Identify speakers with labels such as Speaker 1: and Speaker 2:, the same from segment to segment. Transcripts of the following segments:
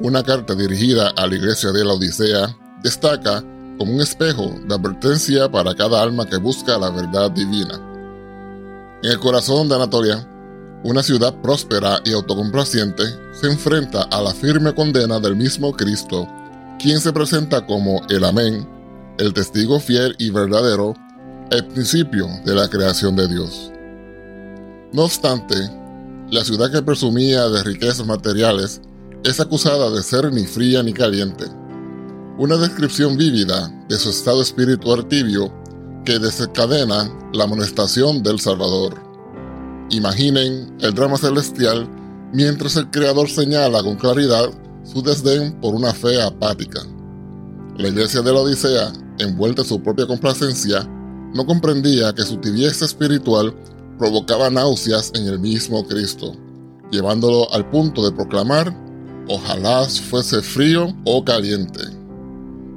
Speaker 1: una carta dirigida a la iglesia de la Odisea destaca como un espejo de advertencia para cada alma que busca la verdad divina. En el corazón de Anatolia, una ciudad próspera y autocomplaciente se enfrenta a la firme condena del mismo Cristo, quien se presenta como el Amén, el testigo fiel y verdadero, el principio de la creación de Dios. No obstante, la ciudad que presumía de riquezas materiales es acusada de ser ni fría ni caliente. Una descripción vívida de su estado espiritual tibio que desencadena la amonestación del Salvador. Imaginen el drama celestial mientras el Creador señala con claridad su desdén por una fe apática. La iglesia de la Odisea, envuelta en su propia complacencia, no comprendía que su tibieza espiritual provocaba náuseas en el mismo Cristo, llevándolo al punto de proclamar ojalá fuese frío o caliente.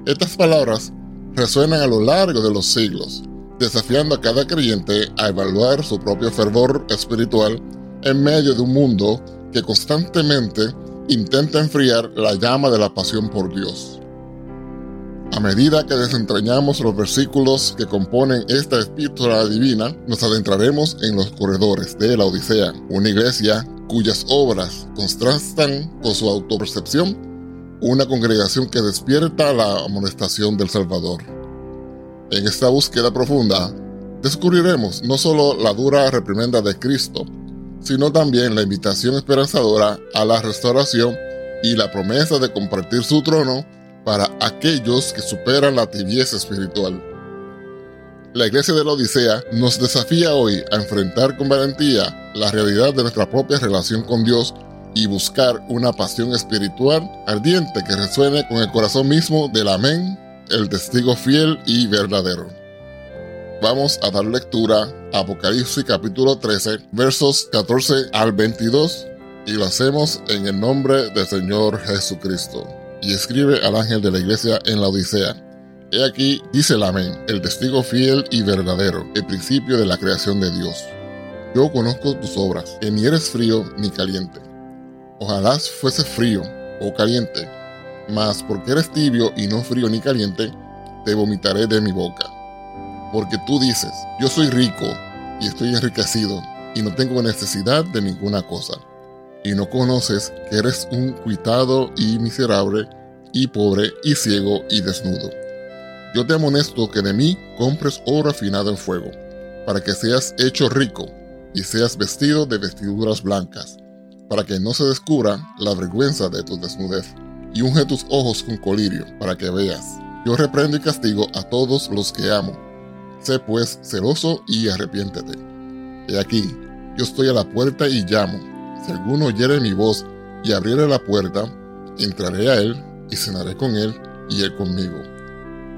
Speaker 1: Estas palabras resuenan a lo largo de los siglos, desafiando a cada creyente a evaluar su propio fervor espiritual en medio de un mundo que constantemente intenta enfriar la llama de la pasión por Dios. A medida que desentrañamos los versículos que componen esta epístola divina, nos adentraremos en los corredores de la Odisea, una iglesia cuyas obras contrastan con su autopercepción, una congregación que despierta la amonestación del Salvador. En esta búsqueda profunda, descubriremos no solo la dura reprimenda de Cristo, sino también la invitación esperanzadora a la restauración y la promesa de compartir su trono para aquellos que superan la tibieza espiritual. La iglesia de la Odisea nos desafía hoy a enfrentar con valentía la realidad de nuestra propia relación con Dios y buscar una pasión espiritual ardiente que resuene con el corazón mismo del Amén, el testigo fiel y verdadero. Vamos a dar lectura a Apocalipsis capítulo 13, versos 14 al 22, y lo hacemos en el nombre del Señor Jesucristo. Y escribe al ángel de la iglesia en la Odisea Aquí, dice el amén, el testigo fiel y verdadero, el principio de la creación de Dios. Yo conozco tus obras, que ni eres frío ni caliente. Ojalá fuese frío o caliente, mas porque eres tibio y no frío ni caliente, te vomitaré de mi boca. Porque tú dices, yo soy rico y estoy enriquecido y no tengo necesidad de ninguna cosa. Y no conoces que eres un cuitado y miserable y pobre y ciego y desnudo. Yo te amonesto que de mí compres oro afinado en fuego, para que seas hecho rico y seas vestido de vestiduras blancas, para que no se descubra la vergüenza de tu desnudez, y unge tus ojos con colirio, para que veas. Yo reprendo y castigo a todos los que amo. Sé pues celoso y arrepiéntete. He aquí, yo estoy a la puerta y llamo. Si alguno oyere mi voz y abriere la puerta, entraré a él y cenaré con él y él conmigo.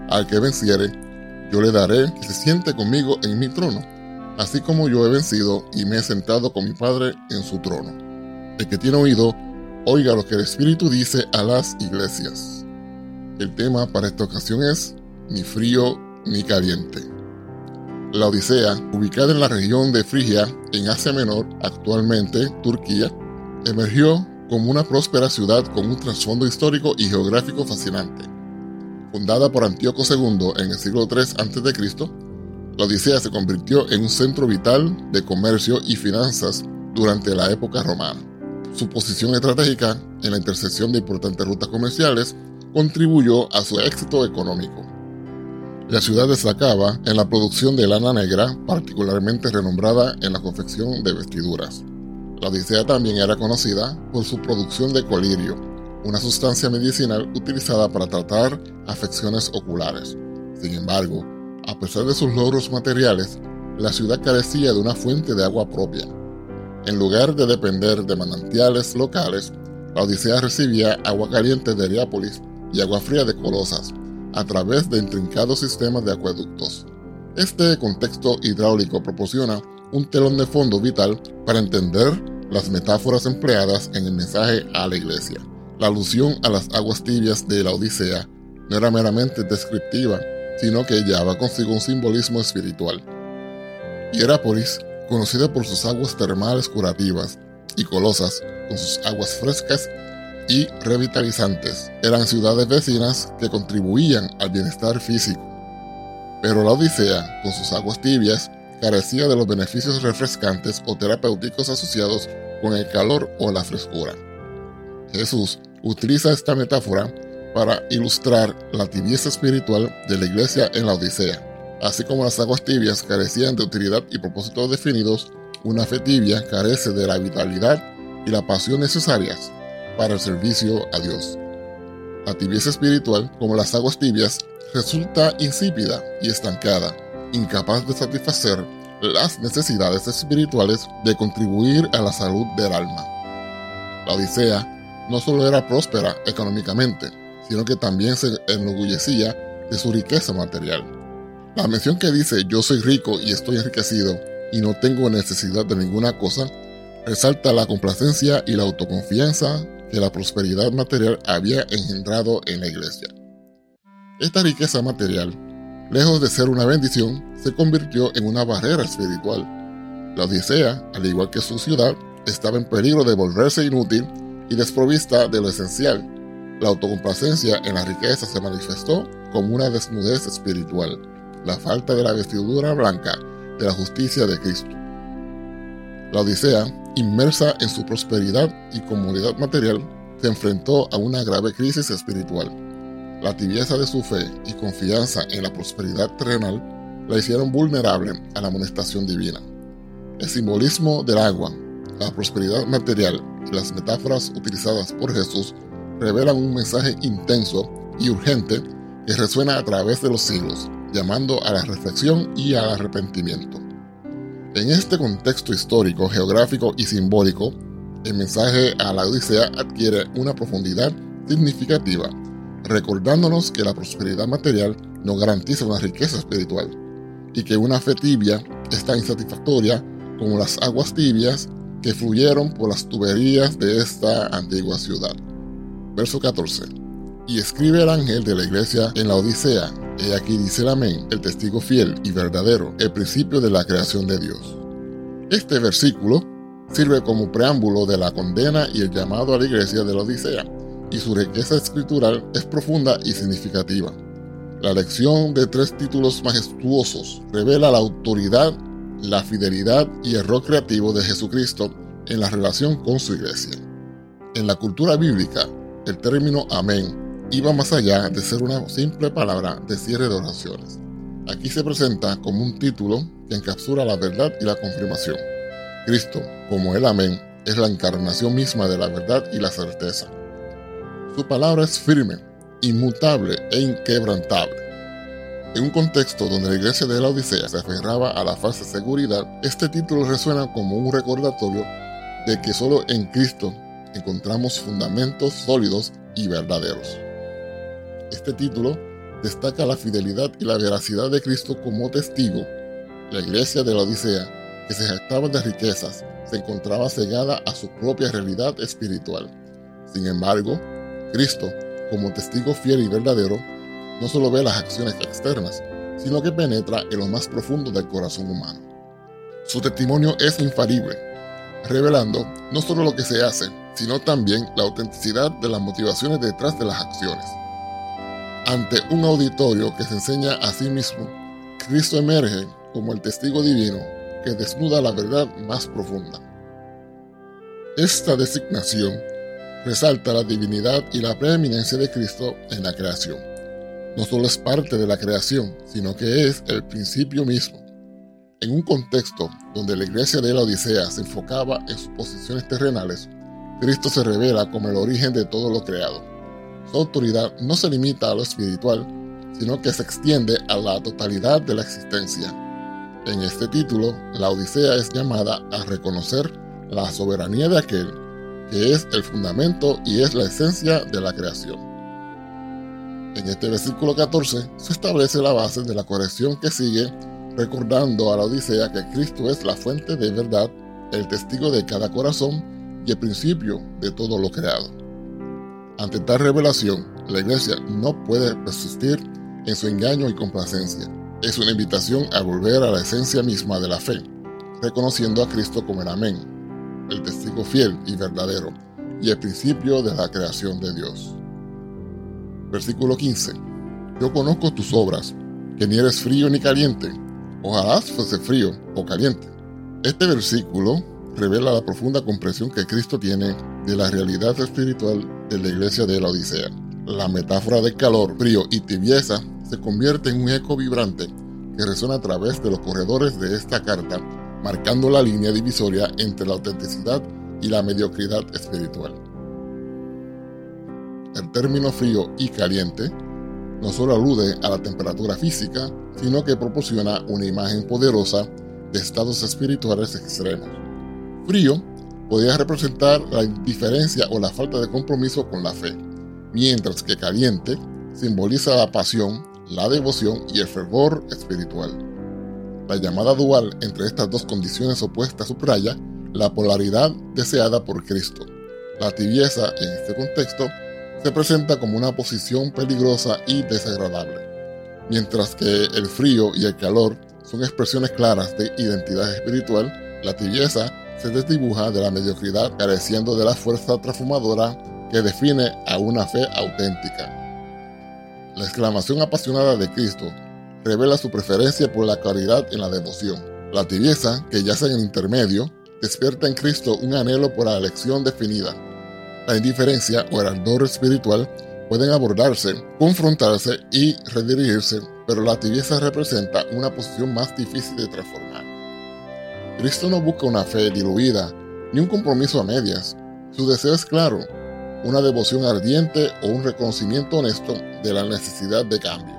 Speaker 1: Al que venciere, yo le daré que se siente conmigo en mi trono, así como yo he vencido y me he sentado con mi Padre en su trono. El que tiene oído, oiga lo que el Espíritu dice a las iglesias. El tema para esta ocasión es ni frío ni caliente. La Odisea, ubicada en la región de Frigia, en Asia Menor, actualmente Turquía, emergió como una próspera ciudad con un trasfondo histórico y geográfico fascinante. Fundada por Antíoco II en el siglo III a.C., la Odisea se convirtió en un centro vital de comercio y finanzas durante la época romana. Su posición estratégica en la intersección de importantes rutas comerciales contribuyó a su éxito económico. La ciudad destacaba en la producción de lana negra, particularmente renombrada en la confección de vestiduras. La Odisea también era conocida por su producción de colirio, una sustancia medicinal utilizada para tratar afecciones oculares. Sin embargo, a pesar de sus logros materiales, la ciudad carecía de una fuente de agua propia. En lugar de depender de manantiales locales, la Odisea recibía agua caliente de Heriápolis y agua fría de Colosas, a través de intrincados sistemas de acueductos. Este contexto hidráulico proporciona un telón de fondo vital para entender las metáforas empleadas en el mensaje a la iglesia. La alusión a las aguas tibias de la Odisea no era meramente descriptiva, sino que llevaba consigo un simbolismo espiritual. Hierápolis, conocida por sus aguas termales curativas, y Colosas, con sus aguas frescas y revitalizantes, eran ciudades vecinas que contribuían al bienestar físico. Pero la Odisea, con sus aguas tibias, carecía de los beneficios refrescantes o terapéuticos asociados con el calor o la frescura. Jesús utiliza esta metáfora para ilustrar la tibieza espiritual de la iglesia en la Odisea. Así como las aguas tibias carecían de utilidad y propósitos definidos, una fe tibia carece de la vitalidad y la pasión necesarias para el servicio a Dios. La tibieza espiritual, como las aguas tibias, resulta insípida y estancada, incapaz de satisfacer las necesidades espirituales de contribuir a la salud del alma. La Odisea no solo era próspera económicamente, sino que también se enorgullecía de su riqueza material. La mención que dice yo soy rico y estoy enriquecido y no tengo necesidad de ninguna cosa, resalta la complacencia y la autoconfianza que la prosperidad material había engendrado en la iglesia. Esta riqueza material lejos de ser una bendición, se convirtió en una barrera espiritual. La Odisea, al igual que su ciudad, estaba en peligro de volverse inútil y desprovista de lo esencial. La autocomplacencia en la riqueza se manifestó como una desnudez espiritual, la falta de la vestidura blanca de la justicia de Cristo. La Odisea, inmersa en su prosperidad y comodidad material, se enfrentó a una grave crisis espiritual la tibieza de su fe y confianza en la prosperidad terrenal la hicieron vulnerable a la amonestación divina. El simbolismo del agua, la prosperidad material las metáforas utilizadas por Jesús revelan un mensaje intenso y urgente que resuena a través de los siglos, llamando a la reflexión y al arrepentimiento. En este contexto histórico, geográfico y simbólico, el mensaje a la Odisea adquiere una profundidad significativa recordándonos que la prosperidad material no garantiza una riqueza espiritual y que una fe tibia es tan insatisfactoria como las aguas tibias que fluyeron por las tuberías de esta antigua ciudad. Verso 14. Y escribe el ángel de la iglesia en la Odisea, he aquí dice el amén, el testigo fiel y verdadero, el principio de la creación de Dios. Este versículo sirve como preámbulo de la condena y el llamado a la iglesia de la Odisea y su riqueza escritural es profunda y significativa. La lección de tres títulos majestuosos revela la autoridad, la fidelidad y el rol creativo de Jesucristo en la relación con su iglesia. En la cultura bíblica, el término amén iba más allá de ser una simple palabra de cierre de oraciones. Aquí se presenta como un título que encapsula la verdad y la confirmación. Cristo, como el amén, es la encarnación misma de la verdad y la certeza. Su palabra es firme, inmutable e inquebrantable. En un contexto donde la iglesia de la Odisea se aferraba a la falsa seguridad, este título resuena como un recordatorio de que solo en Cristo encontramos fundamentos sólidos y verdaderos. Este título destaca la fidelidad y la veracidad de Cristo como testigo, La iglesia de la Odisea, que se jactaba de riquezas, se encontraba cegada a su propia realidad espiritual. Sin embargo, Cristo, como testigo fiel y verdadero, no solo ve las acciones externas, sino que penetra en lo más profundo del corazón humano. Su testimonio es infalible, revelando no solo lo que se hace, sino también la autenticidad de las motivaciones detrás de las acciones. Ante un auditorio que se enseña a sí mismo, Cristo emerge como el testigo divino que desnuda la verdad más profunda. Esta designación resalta la divinidad y la preeminencia de Cristo en la creación. No solo es parte de la creación, sino que es el principio mismo. En un contexto donde la iglesia de la Odisea se enfocaba en sus posiciones terrenales, Cristo se revela como el origen de todo lo creado. Su autoridad no se limita a lo espiritual, sino que se extiende a la totalidad de la existencia. En este título, la Odisea es llamada a reconocer la soberanía de aquel que es el fundamento y es la esencia de la creación. En este versículo 14 se establece la base de la corrección que sigue, recordando a la Odisea que Cristo es la fuente de verdad, el testigo de cada corazón y el principio de todo lo creado. Ante tal revelación, la iglesia no puede persistir en su engaño y complacencia. Es una invitación a volver a la esencia misma de la fe, reconociendo a Cristo como el Amén, el testigo fiel y verdadero, y el principio de la creación de Dios. Versículo 15. Yo conozco tus obras, que ni eres frío ni caliente. Ojalá fuese frío o caliente. Este versículo revela la profunda comprensión que Cristo tiene de la realidad espiritual de la iglesia de la Odisea. La metáfora de calor, frío y tibieza se convierte en un eco vibrante que resuena a través de los corredores de esta carta, marcando la línea divisoria entre la autenticidad y la mediocridad espiritual. El término frío y caliente no solo alude a la temperatura física, sino que proporciona una imagen poderosa de estados espirituales extremos. Frío podría representar la indiferencia o la falta de compromiso con la fe, mientras que caliente simboliza la pasión, la devoción y el fervor espiritual. La llamada dual entre estas dos condiciones opuestas subraya la polaridad deseada por Cristo. La tibieza en este contexto se presenta como una posición peligrosa y desagradable, mientras que el frío y el calor son expresiones claras de identidad espiritual, la tibieza se desdibuja de la mediocridad careciendo de la fuerza transformadora que define a una fe auténtica. La exclamación apasionada de Cristo revela su preferencia por la claridad en la devoción. La tibieza, que yace en el intermedio, despierta en Cristo un anhelo por la elección definida, la indiferencia o el ardor espiritual pueden abordarse, confrontarse y redirigirse, pero la tibieza representa una posición más difícil de transformar. Cristo no busca una fe diluida ni un compromiso a medias. Su deseo es claro, una devoción ardiente o un reconocimiento honesto de la necesidad de cambio.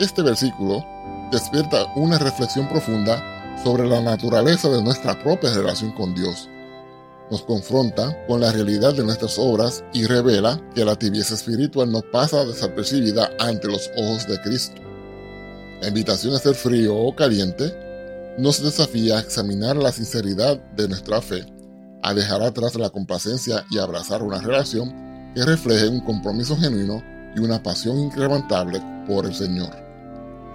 Speaker 1: Este versículo despierta una reflexión profunda sobre la naturaleza de nuestra propia relación con Dios nos confronta con la realidad de nuestras obras y revela que la tibieza espiritual no pasa desapercibida ante los ojos de Cristo. La invitación a ser frío o caliente nos desafía a examinar la sinceridad de nuestra fe, a dejar atrás la complacencia y abrazar una relación que refleje un compromiso genuino y una pasión incrementable por el Señor.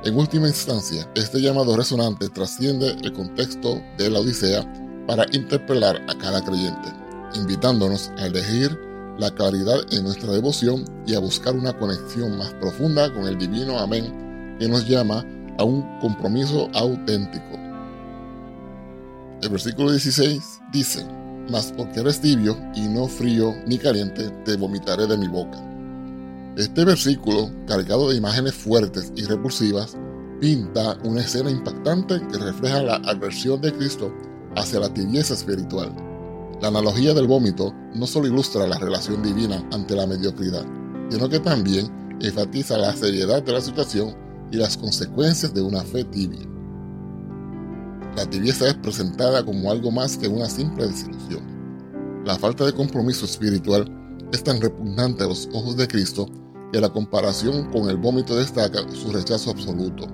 Speaker 1: En última instancia, este llamado resonante trasciende el contexto de la Odisea para interpelar a cada creyente, invitándonos a elegir la claridad en nuestra devoción y a buscar una conexión más profunda con el divino amén que nos llama a un compromiso auténtico. El versículo 16 dice, Mas porque eres tibio y no frío ni caliente, te vomitaré de mi boca. Este versículo, cargado de imágenes fuertes y repulsivas, pinta una escena impactante que refleja la adversión de Cristo hacia la tibieza espiritual. La analogía del vómito no solo ilustra la relación divina ante la mediocridad, sino que también enfatiza la seriedad de la situación y las consecuencias de una fe tibia. La tibieza es presentada como algo más que una simple desilusión. La falta de compromiso espiritual es tan repugnante a los ojos de Cristo que la comparación con el vómito destaca su rechazo absoluto.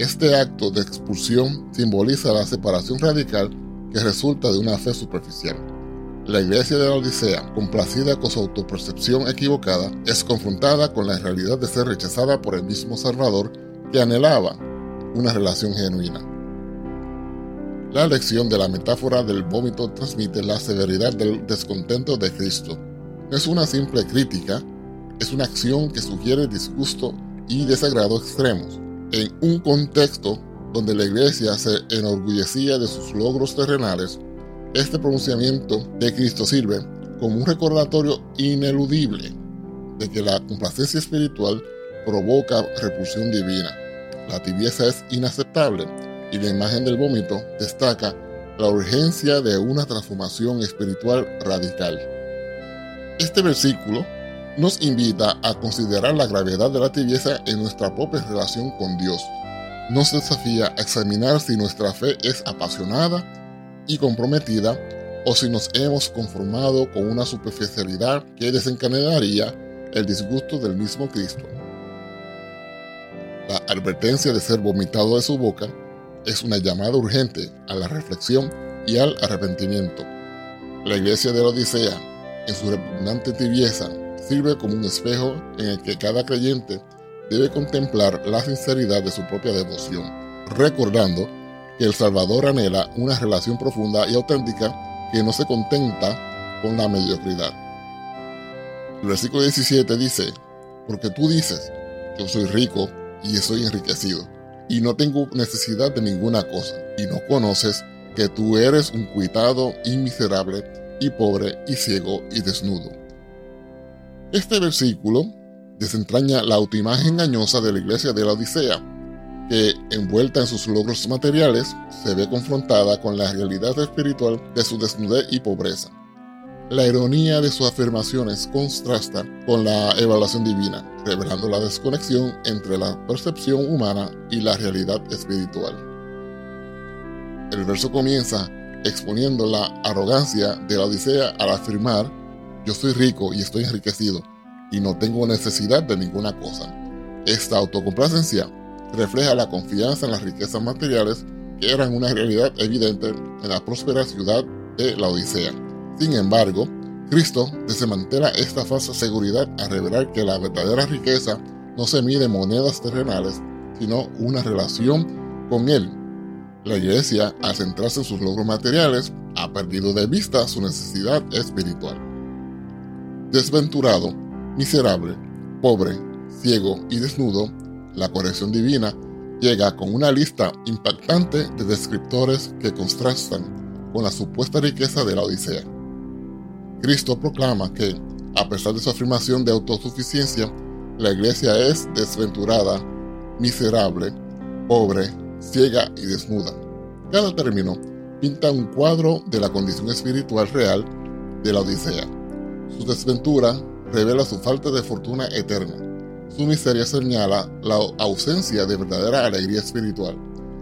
Speaker 1: Este acto de expulsión simboliza la separación radical que resulta de una fe superficial. La iglesia de la Odisea, complacida con su autopercepción equivocada, es confrontada con la realidad de ser rechazada por el mismo Salvador que anhelaba una relación genuina. La lección de la metáfora del vómito transmite la severidad del descontento de Cristo. No es una simple crítica, es una acción que sugiere disgusto y desagrado extremos. En un contexto donde la iglesia se enorgullecía de sus logros terrenales, este pronunciamiento de Cristo sirve como un recordatorio ineludible de que la complacencia espiritual provoca repulsión divina. La tibieza es inaceptable y la imagen del vómito destaca la urgencia de una transformación espiritual radical. Este versículo nos invita a considerar la gravedad de la tibieza en nuestra propia relación con Dios. Nos desafía a examinar si nuestra fe es apasionada y comprometida o si nos hemos conformado con una superficialidad que desencadenaría el disgusto del mismo Cristo. La advertencia de ser vomitado de su boca es una llamada urgente a la reflexión y al arrepentimiento. La iglesia de la Odisea, en su repugnante tibieza, sirve como un espejo en el que cada creyente debe contemplar la sinceridad de su propia devoción, recordando que el Salvador anhela una relación profunda y auténtica que no se contenta con la mediocridad. El versículo 17 dice, porque tú dices, yo soy rico y estoy enriquecido, y no tengo necesidad de ninguna cosa, y no conoces que tú eres un cuitado y miserable, y pobre, y ciego, y desnudo. Este versículo desentraña la autoimagen engañosa de la iglesia de la Odisea, que, envuelta en sus logros materiales, se ve confrontada con la realidad espiritual de su desnudez y pobreza. La ironía de sus afirmaciones contrasta con la evaluación divina, revelando la desconexión entre la percepción humana y la realidad espiritual. El verso comienza exponiendo la arrogancia de la Odisea al afirmar yo soy rico y estoy enriquecido y no tengo necesidad de ninguna cosa. Esta autocomplacencia refleja la confianza en las riquezas materiales que eran una realidad evidente en la próspera ciudad de la Odisea. Sin embargo, Cristo desmantela esta falsa seguridad a revelar que la verdadera riqueza no se mide en monedas terrenales, sino una relación con Él. La iglesia, al centrarse en sus logros materiales, ha perdido de vista su necesidad espiritual desventurado, miserable, pobre, ciego y desnudo, la corrección divina llega con una lista impactante de descriptores que contrastan con la supuesta riqueza de la Odisea. Cristo proclama que, a pesar de su afirmación de autosuficiencia, la iglesia es desventurada, miserable, pobre, ciega y desnuda. Cada término pinta un cuadro de la condición espiritual real de la Odisea su desventura revela su falta de fortuna eterna. Su miseria señala la ausencia de verdadera alegría espiritual.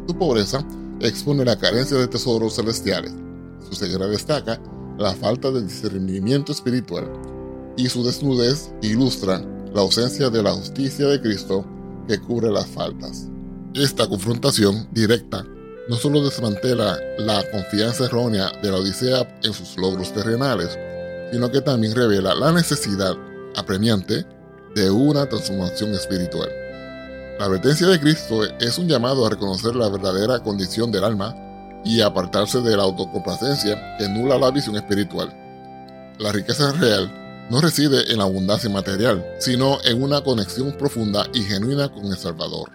Speaker 1: Su pobreza expone la carencia de tesoros celestiales. Su ceguera destaca la falta de discernimiento espiritual. Y su desnudez ilustra la ausencia de la justicia de Cristo que cubre las faltas. Esta confrontación directa no solo desmantela la confianza errónea de la Odisea en sus logros terrenales, sino que también revela la necesidad apremiante de una transformación espiritual. La advertencia de Cristo es un llamado a reconocer la verdadera condición del alma y apartarse de la autocomplacencia que nula la visión espiritual. La riqueza real no reside en la abundancia material, sino en una conexión profunda y genuina con el Salvador.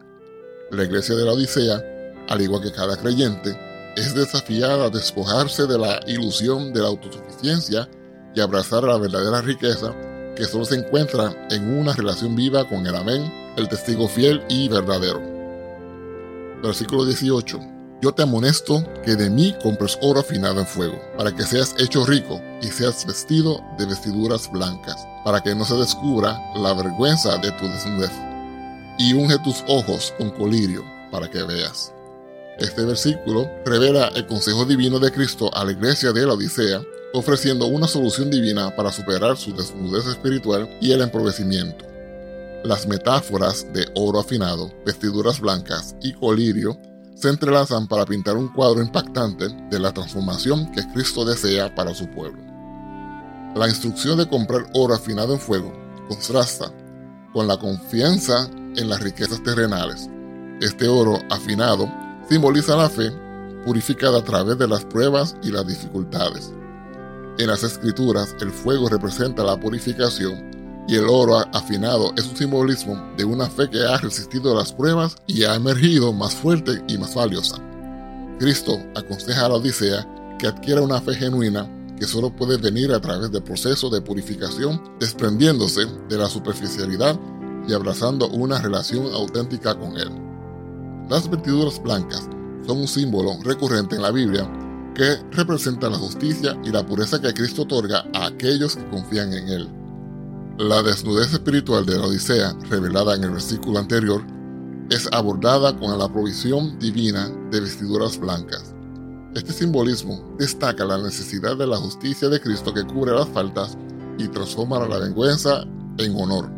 Speaker 1: La iglesia de la Odisea, al igual que cada creyente, es desafiada a despojarse de la ilusión de la autosuficiencia y abrazar la verdadera riqueza que solo se encuentra en una relación viva con el Amén, el testigo fiel y verdadero. Versículo 18. Yo te amonesto que de mí compres oro afinado en fuego, para que seas hecho rico y seas vestido de vestiduras blancas, para que no se descubra la vergüenza de tu desnudez. Y unge tus ojos con colirio, para que veas. Este versículo revela el consejo divino de Cristo a la iglesia de la Odisea ofreciendo una solución divina para superar su desnudez espiritual y el empobrecimiento. Las metáforas de oro afinado, vestiduras blancas y colirio se entrelazan para pintar un cuadro impactante de la transformación que Cristo desea para su pueblo. La instrucción de comprar oro afinado en fuego contrasta con la confianza en las riquezas terrenales. Este oro afinado simboliza la fe purificada a través de las pruebas y las dificultades. En las escrituras, el fuego representa la purificación y el oro afinado es un simbolismo de una fe que ha resistido las pruebas y ha emergido más fuerte y más valiosa. Cristo aconseja a la Odisea que adquiera una fe genuina que solo puede venir a través del proceso de purificación, desprendiéndose de la superficialidad y abrazando una relación auténtica con Él. Las vestiduras blancas son un símbolo recurrente en la Biblia que representa la justicia y la pureza que Cristo otorga a aquellos que confían en Él. La desnudez espiritual de la Odisea, revelada en el versículo anterior, es abordada con la provisión divina de vestiduras blancas. Este simbolismo destaca la necesidad de la justicia de Cristo que cubre las faltas y transforma la vergüenza en honor.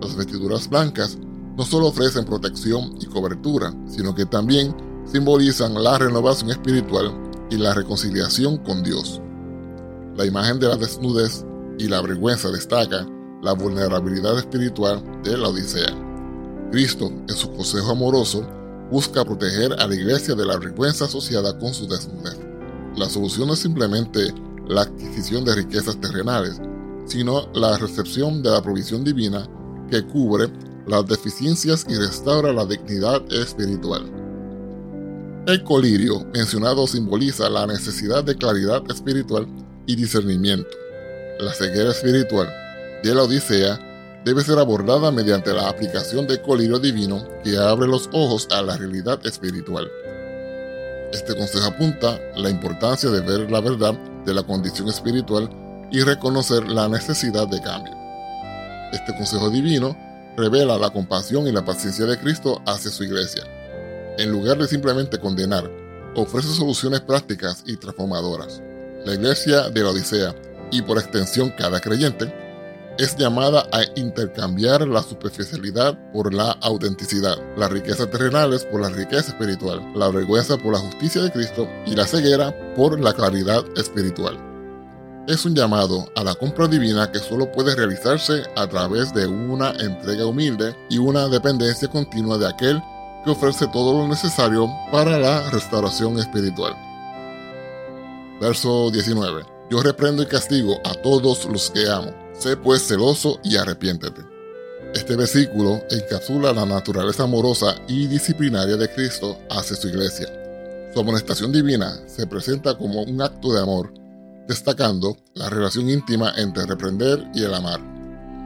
Speaker 1: Las vestiduras blancas no solo ofrecen protección y cobertura, sino que también simbolizan la renovación espiritual y la reconciliación con Dios. La imagen de la desnudez y la vergüenza destaca la vulnerabilidad espiritual de la Odisea. Cristo, en su consejo amoroso, busca proteger a la iglesia de la vergüenza asociada con su desnudez. La solución no es simplemente la adquisición de riquezas terrenales, sino la recepción de la provisión divina que cubre las deficiencias y restaura la dignidad espiritual. El colirio mencionado simboliza la necesidad de claridad espiritual y discernimiento. La ceguera espiritual de la Odisea debe ser abordada mediante la aplicación del colirio divino que abre los ojos a la realidad espiritual. Este consejo apunta la importancia de ver la verdad de la condición espiritual y reconocer la necesidad de cambio. Este consejo divino revela la compasión y la paciencia de Cristo hacia su iglesia. En lugar de simplemente condenar, ofrece soluciones prácticas y transformadoras. La iglesia de la Odisea, y por extensión cada creyente, es llamada a intercambiar la superficialidad por la autenticidad, las riquezas terrenales por la riqueza espiritual, la vergüenza por la justicia de Cristo y la ceguera por la claridad espiritual. Es un llamado a la compra divina que solo puede realizarse a través de una entrega humilde y una dependencia continua de aquel que ofrece todo lo necesario para la restauración espiritual. Verso 19. Yo reprendo y castigo a todos los que amo Sé pues celoso y arrepiéntete. Este versículo encapsula la naturaleza amorosa y disciplinaria de Cristo hacia su iglesia. Su amonestación divina se presenta como un acto de amor, destacando la relación íntima entre reprender y el amar.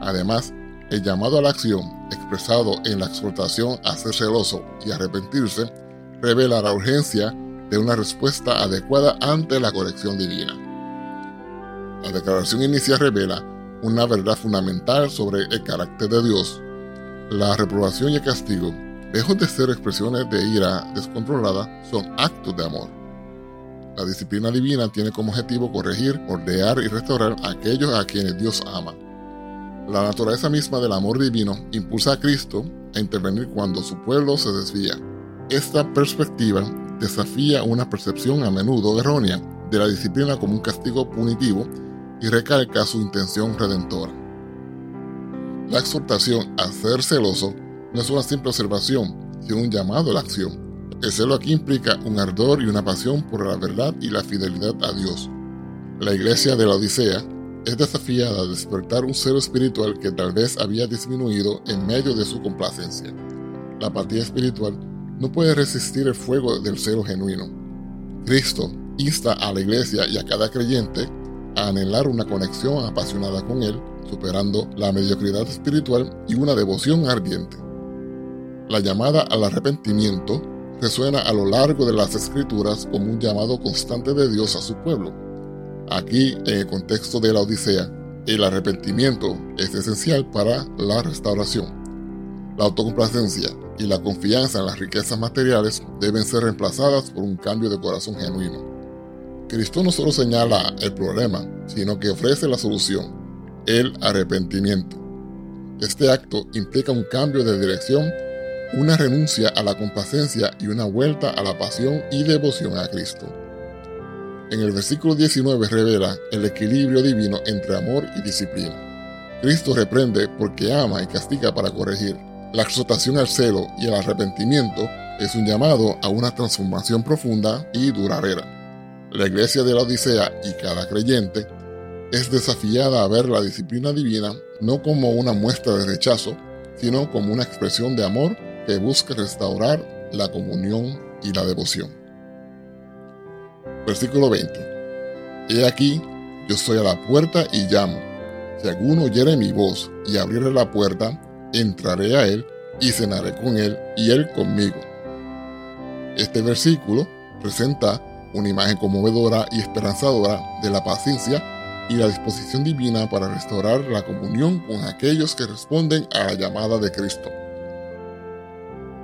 Speaker 1: Además, el llamado a la acción, expresado en la exhortación a ser celoso y arrepentirse, revela la urgencia de una respuesta adecuada ante la corrección divina. La declaración inicial revela una verdad fundamental sobre el carácter de Dios. La reprobación y el castigo, lejos de ser expresiones de ira descontrolada, son actos de amor. La disciplina divina tiene como objetivo corregir, ordenar y restaurar a aquellos a quienes Dios ama. La naturaleza misma del amor divino impulsa a Cristo a intervenir cuando su pueblo se desvía. Esta perspectiva desafía una percepción a menudo errónea de la disciplina como un castigo punitivo y recalca su intención redentora. La exhortación a ser celoso no es una simple observación, sino un llamado a la acción. El celo aquí implica un ardor y una pasión por la verdad y la fidelidad a Dios. La iglesia de la Odisea es desafiada a despertar un celo espiritual que tal vez había disminuido en medio de su complacencia. La apatía espiritual no puede resistir el fuego del celo genuino. Cristo insta a la iglesia y a cada creyente a anhelar una conexión apasionada con Él, superando la mediocridad espiritual y una devoción ardiente. La llamada al arrepentimiento resuena a lo largo de las escrituras como un llamado constante de Dios a su pueblo. Aquí, en el contexto de la Odisea, el arrepentimiento es esencial para la restauración. La autocomplacencia y la confianza en las riquezas materiales deben ser reemplazadas por un cambio de corazón genuino. Cristo no solo señala el problema, sino que ofrece la solución, el arrepentimiento. Este acto implica un cambio de dirección, una renuncia a la complacencia y una vuelta a la pasión y devoción a Cristo. En el versículo 19 revela el equilibrio divino entre amor y disciplina. Cristo reprende porque ama y castiga para corregir. La exhortación al celo y al arrepentimiento es un llamado a una transformación profunda y duradera. La iglesia de la Odisea y cada creyente es desafiada a ver la disciplina divina no como una muestra de rechazo, sino como una expresión de amor que busca restaurar la comunión y la devoción. Versículo 20. He aquí, yo soy a la puerta y llamo. Si alguno oyere mi voz y abriere la puerta, entraré a él y cenaré con él y él conmigo. Este versículo presenta una imagen conmovedora y esperanzadora de la paciencia y la disposición divina para restaurar la comunión con aquellos que responden a la llamada de Cristo.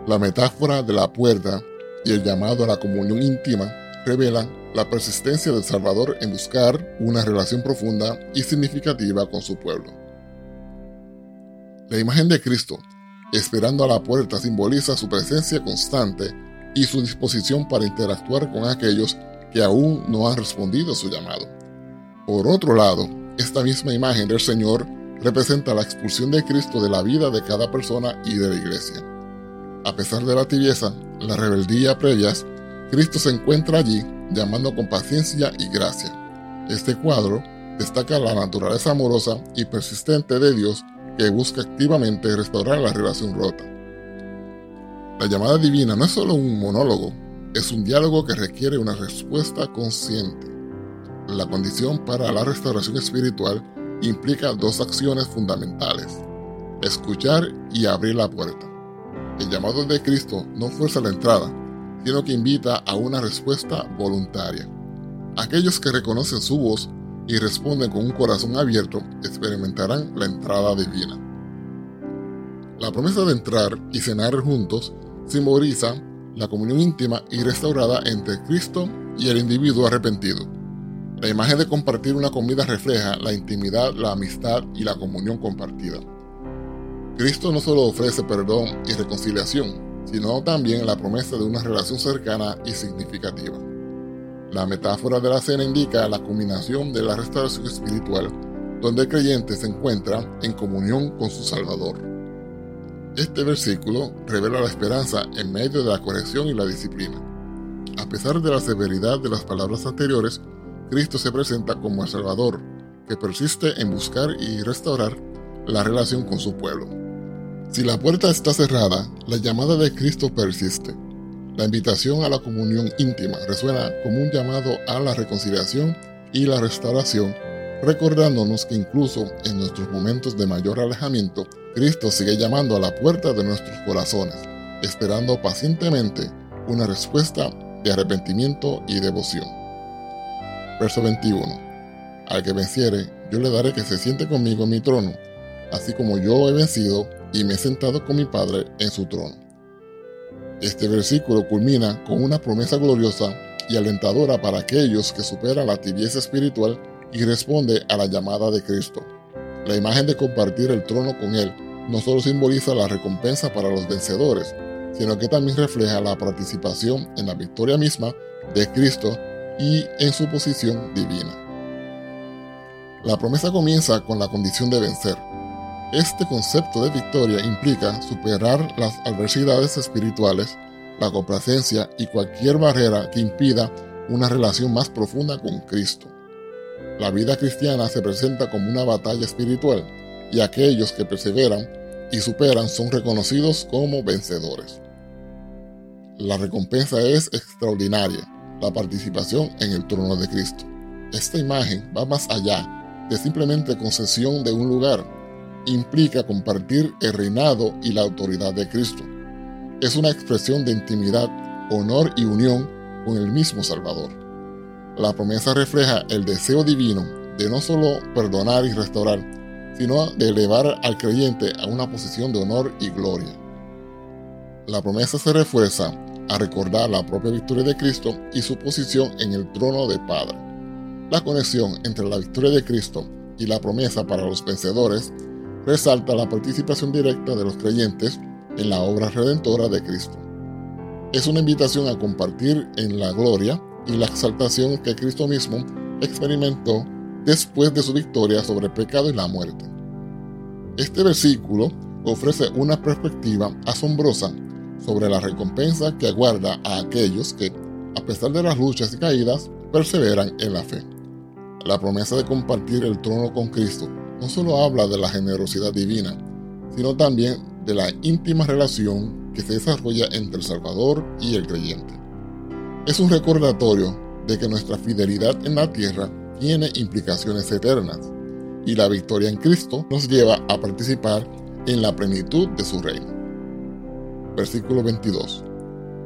Speaker 1: La metáfora de la puerta y el llamado a la comunión íntima revelan la persistencia del Salvador en buscar una relación profunda y significativa con su pueblo. La imagen de Cristo, esperando a la puerta, simboliza su presencia constante y su disposición para interactuar con aquellos que aún no han respondido a su llamado. Por otro lado, esta misma imagen del Señor representa la expulsión de Cristo de la vida de cada persona y de la iglesia. A pesar de la tibieza, la rebeldía previas, Cristo se encuentra allí llamando con paciencia y gracia. Este cuadro destaca la naturaleza amorosa y persistente de Dios que busca activamente restaurar la relación rota. La llamada divina no es solo un monólogo, es un diálogo que requiere una respuesta consciente. La condición para la restauración espiritual implica dos acciones fundamentales, escuchar y abrir la puerta. El llamado de Cristo no fuerza la entrada, sino que invita a una respuesta voluntaria. Aquellos que reconocen su voz y responden con un corazón abierto experimentarán la entrada divina. La promesa de entrar y cenar juntos simboliza la comunión íntima y restaurada entre Cristo y el individuo arrepentido. La imagen de compartir una comida refleja la intimidad, la amistad y la comunión compartida. Cristo no solo ofrece perdón y reconciliación, sino también la promesa de una relación cercana y significativa. La metáfora de la cena indica la culminación de la restauración espiritual, donde el creyente se encuentra en comunión con su Salvador. Este versículo revela la esperanza en medio de la corrección y la disciplina. A pesar de la severidad de las palabras anteriores, Cristo se presenta como el Salvador, que persiste en buscar y restaurar la relación con su pueblo. Si la puerta está cerrada, la llamada de Cristo persiste. La invitación a la comunión íntima resuena como un llamado a la reconciliación y la restauración, recordándonos que incluso en nuestros momentos de mayor alejamiento, Cristo sigue llamando a la puerta de nuestros corazones, esperando pacientemente una respuesta de arrepentimiento y devoción. Verso 21. Al que venciere, yo le daré que se siente conmigo en mi trono, así como yo he vencido y me he sentado con mi Padre en su trono. Este versículo culmina con una promesa gloriosa y alentadora para aquellos que superan la tibieza espiritual y responde a la llamada de Cristo. La imagen de compartir el trono con Él no solo simboliza la recompensa para los vencedores, sino que también refleja la participación en la victoria misma de Cristo y en su posición divina. La promesa comienza con la condición de vencer, este concepto de victoria implica superar las adversidades espirituales, la complacencia y cualquier barrera que impida una relación más profunda con Cristo. La vida cristiana se presenta como una batalla espiritual y aquellos que perseveran y superan son reconocidos como vencedores. La recompensa es extraordinaria, la participación en el trono de Cristo. Esta imagen va más allá de simplemente concesión de un lugar implica compartir el reinado y la autoridad de Cristo. Es una expresión de intimidad, honor y unión con el mismo Salvador. La promesa refleja el deseo divino de no solo perdonar y restaurar, sino de elevar al creyente a una posición de honor y gloria. La promesa se refuerza a recordar la propia victoria de Cristo y su posición en el trono de Padre. La conexión entre la victoria de Cristo y la promesa para los vencedores resalta la participación directa de los creyentes en la obra redentora de Cristo. Es una invitación a compartir en la gloria y la exaltación que Cristo mismo experimentó después de su victoria sobre el pecado y la muerte. Este versículo ofrece una perspectiva asombrosa sobre la recompensa que aguarda a aquellos que, a pesar de las luchas y caídas, perseveran en la fe. La promesa de compartir el trono con Cristo no solo habla de la generosidad divina, sino también de la íntima relación que se desarrolla entre el Salvador y el creyente. Es un recordatorio de que nuestra fidelidad en la tierra tiene implicaciones eternas y la victoria en Cristo nos lleva a participar en la plenitud de su reino. Versículo 22.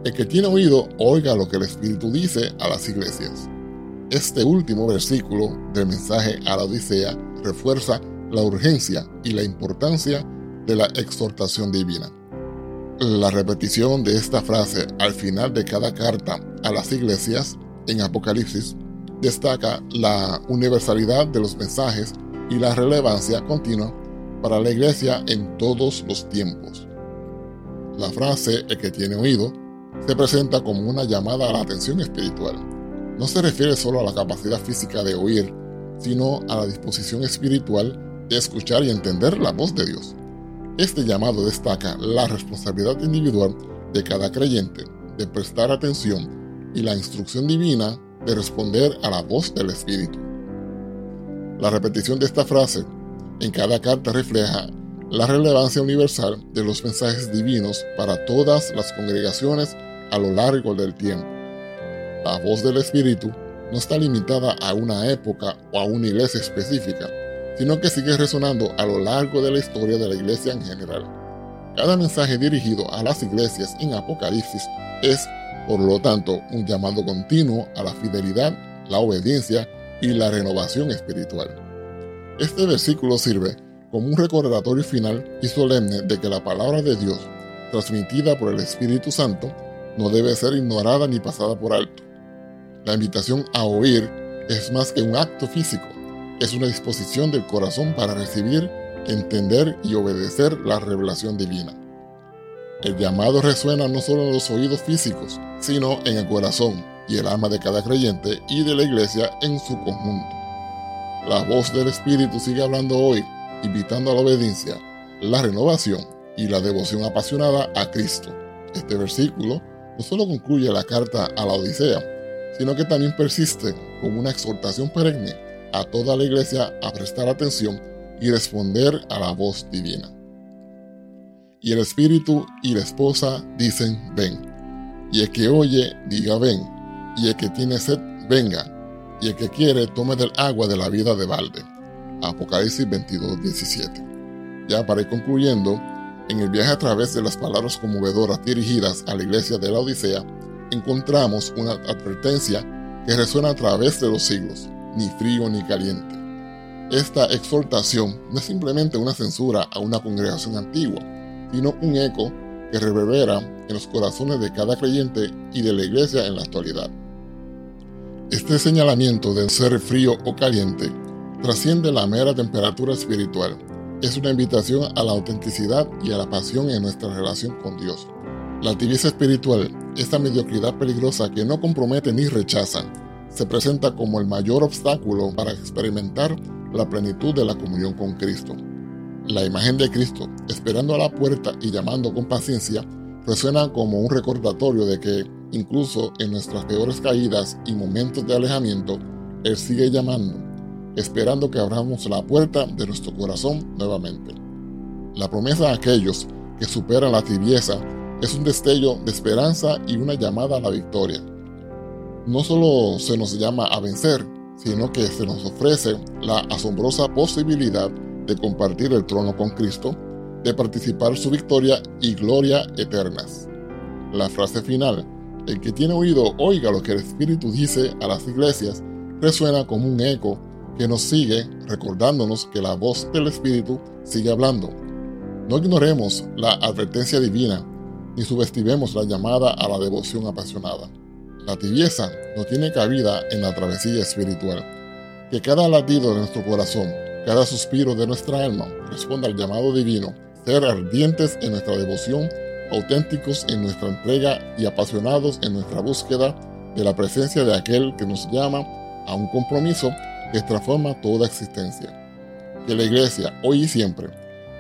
Speaker 1: El que tiene oído, oiga lo que el Espíritu dice a las iglesias. Este último versículo del mensaje a la Odisea refuerza la urgencia y la importancia de la exhortación divina. La repetición de esta frase al final de cada carta a las iglesias en Apocalipsis destaca la universalidad de los mensajes y la relevancia continua para la iglesia en todos los tiempos. La frase el que tiene oído se presenta como una llamada a la atención espiritual. No se refiere solo a la capacidad física de oír, sino a la disposición espiritual de escuchar y entender la voz de Dios. Este llamado destaca la responsabilidad individual de cada creyente de prestar atención y la instrucción divina de responder a la voz del Espíritu. La repetición de esta frase en cada carta refleja la relevancia universal de los mensajes divinos para todas las congregaciones a lo largo del tiempo. La voz del Espíritu no está limitada a una época o a una iglesia específica, sino que sigue resonando a lo largo de la historia de la iglesia en general. Cada mensaje dirigido a las iglesias en Apocalipsis es, por lo tanto, un llamado continuo a la fidelidad, la obediencia y la renovación espiritual. Este versículo sirve como un recordatorio final y solemne de que la palabra de Dios, transmitida por el Espíritu Santo, no debe ser ignorada ni pasada por alto. La invitación a oír es más que un acto físico, es una disposición del corazón para recibir, entender y obedecer la revelación divina. El llamado resuena no solo en los oídos físicos, sino en el corazón y el alma de cada creyente y de la iglesia en su conjunto. La voz del Espíritu sigue hablando hoy, invitando a la obediencia, la renovación y la devoción apasionada a Cristo. Este versículo no solo concluye la carta a la Odisea, sino que también persiste como una exhortación perenne a toda la iglesia a prestar atención y responder a la voz divina. Y el espíritu y la esposa dicen, ven. Y el que oye, diga, ven. Y el que tiene sed, venga. Y el que quiere, tome del agua de la vida de balde. Apocalipsis 22, 17. Ya para ir concluyendo, en el viaje a través de las palabras conmovedoras dirigidas a la iglesia de la Odisea, encontramos una advertencia que resuena a través de los siglos ni frío ni caliente. Esta exhortación no es simplemente una censura a una congregación antigua, sino un eco que reverbera en los corazones de cada creyente y de la iglesia en la actualidad. Este señalamiento de ser frío o caliente trasciende la mera temperatura espiritual. Es una invitación a la autenticidad y a la pasión en nuestra relación con Dios. La tibieza espiritual, esta mediocridad peligrosa que no compromete ni rechaza, se presenta como el mayor obstáculo para experimentar la plenitud de la comunión con Cristo. La imagen de Cristo, esperando a la puerta y llamando con paciencia, resuena como un recordatorio de que, incluso en nuestras peores caídas y momentos de alejamiento, Él sigue llamando, esperando que abramos la puerta de nuestro corazón nuevamente. La promesa a aquellos que superan la tibieza es un destello de esperanza y una llamada a la victoria no solo se nos llama a vencer, sino que se nos ofrece la asombrosa posibilidad de compartir el trono con Cristo, de participar su victoria y gloria eternas. La frase final, el que tiene oído oiga lo que el Espíritu dice a las iglesias, resuena como un eco que nos sigue recordándonos que la voz del Espíritu sigue hablando. No ignoremos la advertencia divina, ni subestimemos la llamada a la devoción apasionada. La tibieza no tiene cabida en la travesía espiritual. Que cada latido de nuestro corazón cada suspiro de nuestra alma responda al llamado divino, ser ardientes en nuestra devoción, auténticos en nuestra entrega y apasionados en nuestra búsqueda de la presencia de aquel que nos llama a un compromiso que transforma toda existencia. Que la iglesia, hoy y siempre,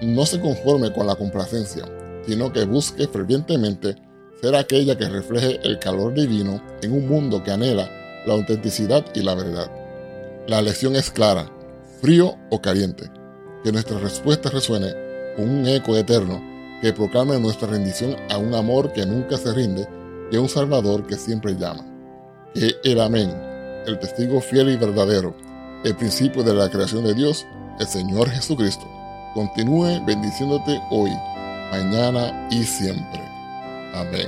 Speaker 1: no se conforme con la complacencia, sino que busque fervientemente ser aquella que refleje el calor divino en un mundo que anhela la autenticidad y la verdad. La lección es clara, frío o caliente, que nuestra respuesta resuene con un eco eterno que proclame nuestra rendición a un amor que nunca se rinde y a un Salvador que siempre llama. Que el amén, el testigo fiel y verdadero, el principio de la creación de Dios, el Señor Jesucristo, continúe bendiciéndote hoy, mañana y siempre. Amén.